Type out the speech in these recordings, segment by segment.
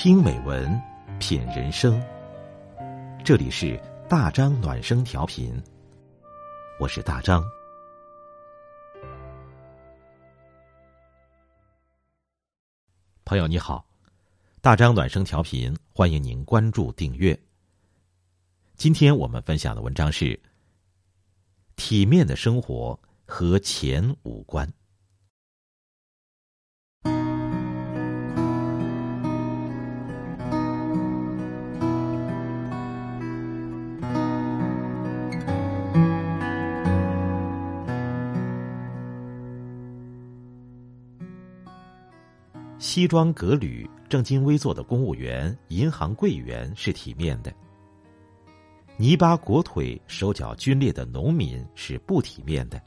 听美文，品人生。这里是大张暖声调频，我是大张。朋友你好，大张暖声调频，欢迎您关注订阅。今天我们分享的文章是：体面的生活和钱无关。西装革履、正襟危坐的公务员、银行柜员是体面的；泥巴裹腿、手脚皲裂的农民是不体面的。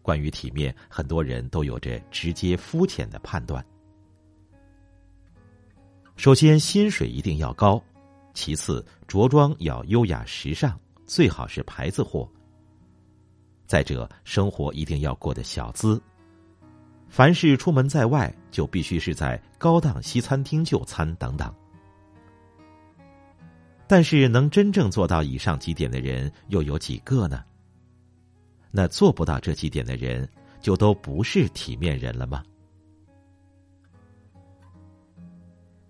关于体面，很多人都有着直接肤浅的判断。首先，薪水一定要高；其次，着装要优雅时尚，最好是牌子货；再者，生活一定要过得小资。凡是出门在外，就必须是在高档西餐厅就餐等等。但是，能真正做到以上几点的人又有几个呢？那做不到这几点的人，就都不是体面人了吗？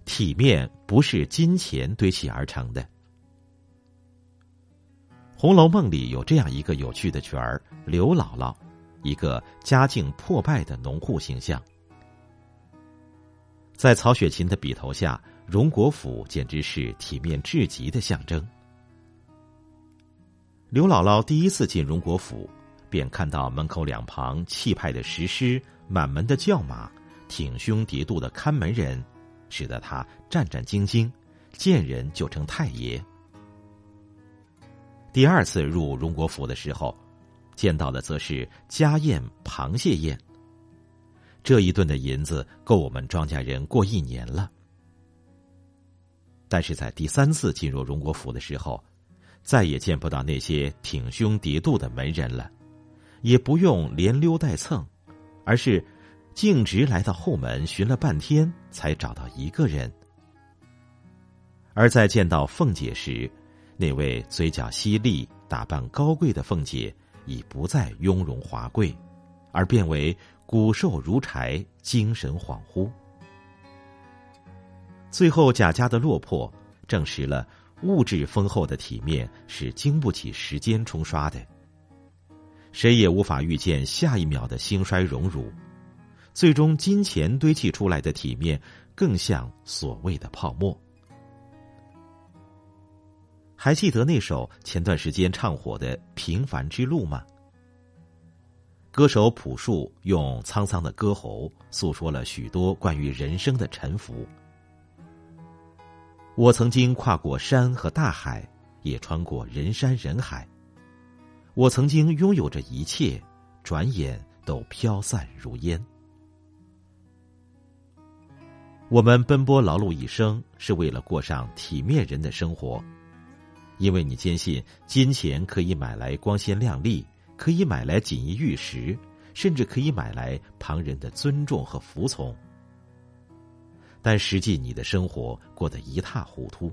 体面不是金钱堆砌而成的。《红楼梦》里有这样一个有趣的角儿——刘姥姥。一个家境破败的农户形象，在曹雪芹的笔头下，荣国府简直是体面至极的象征。刘姥姥第一次进荣国府，便看到门口两旁气派的石狮、满门的轿马、挺胸叠肚的看门人，使得她战战兢兢，见人就称太爷。第二次入荣国府的时候。见到的则是家宴螃蟹宴。这一顿的银子够我们庄稼人过一年了。但是在第三次进入荣国府的时候，再也见不到那些挺胸叠肚的门人了，也不用连溜带蹭，而是径直来到后门寻了半天，才找到一个人。而在见到凤姐时，那位嘴角犀利、打扮高贵的凤姐。已不再雍容华贵，而变为骨瘦如柴、精神恍惚。最后贾家的落魄，证实了物质丰厚的体面是经不起时间冲刷的。谁也无法预见下一秒的兴衰荣辱，最终金钱堆砌出来的体面，更像所谓的泡沫。还记得那首前段时间唱火的《平凡之路》吗？歌手朴树用沧桑的歌喉诉说了许多关于人生的沉浮。我曾经跨过山和大海，也穿过人山人海。我曾经拥有着一切，转眼都飘散如烟。我们奔波劳碌一生，是为了过上体面人的生活。因为你坚信金钱可以买来光鲜亮丽，可以买来锦衣玉食，甚至可以买来旁人的尊重和服从。但实际你的生活过得一塌糊涂，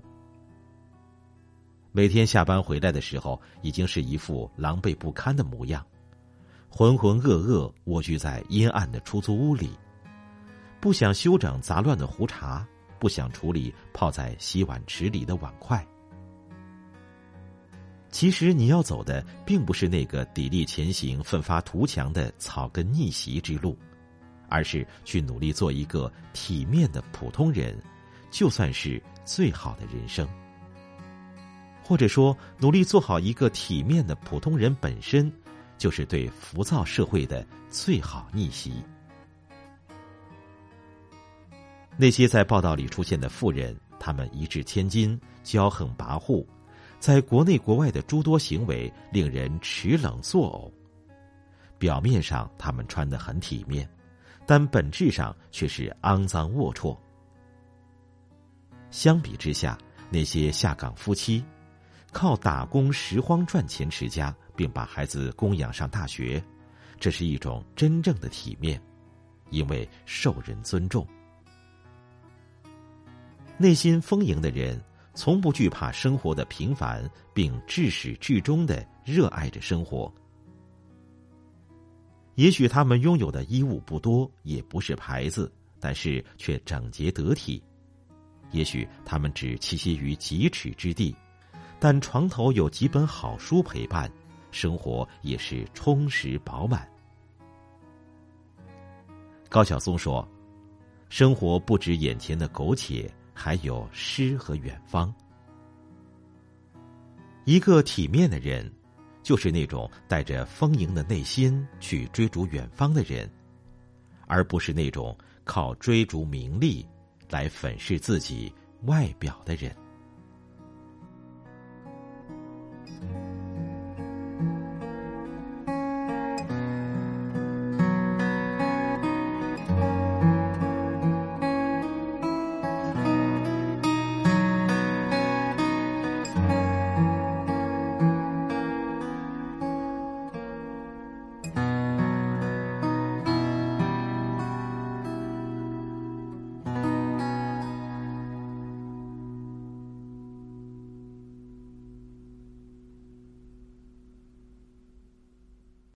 每天下班回来的时候，已经是一副狼狈不堪的模样，浑浑噩噩蜗居在阴暗的出租屋里，不想修整杂乱的壶茶，不想处理泡在洗碗池里的碗筷。其实你要走的并不是那个砥砺前行、奋发图强的草根逆袭之路，而是去努力做一个体面的普通人，就算是最好的人生。或者说，努力做好一个体面的普通人本身，就是对浮躁社会的最好逆袭。那些在报道里出现的富人，他们一掷千金、骄横跋扈。在国内国外的诸多行为令人齿冷作呕。表面上他们穿得很体面，但本质上却是肮脏龌龊。相比之下，那些下岗夫妻，靠打工拾荒赚钱持家，并把孩子供养上大学，这是一种真正的体面，因为受人尊重。内心丰盈的人，从不惧怕生活的平凡，并至始至终的热爱着生活。也许他们拥有的衣物不多，也不是牌子，但是却整洁得体；也许他们只栖息于几尺之地，但床头有几本好书陪伴，生活也是充实饱满。高晓松说：“生活不止眼前的苟且。”还有诗和远方。一个体面的人，就是那种带着丰盈的内心去追逐远方的人，而不是那种靠追逐名利来粉饰自己外表的人。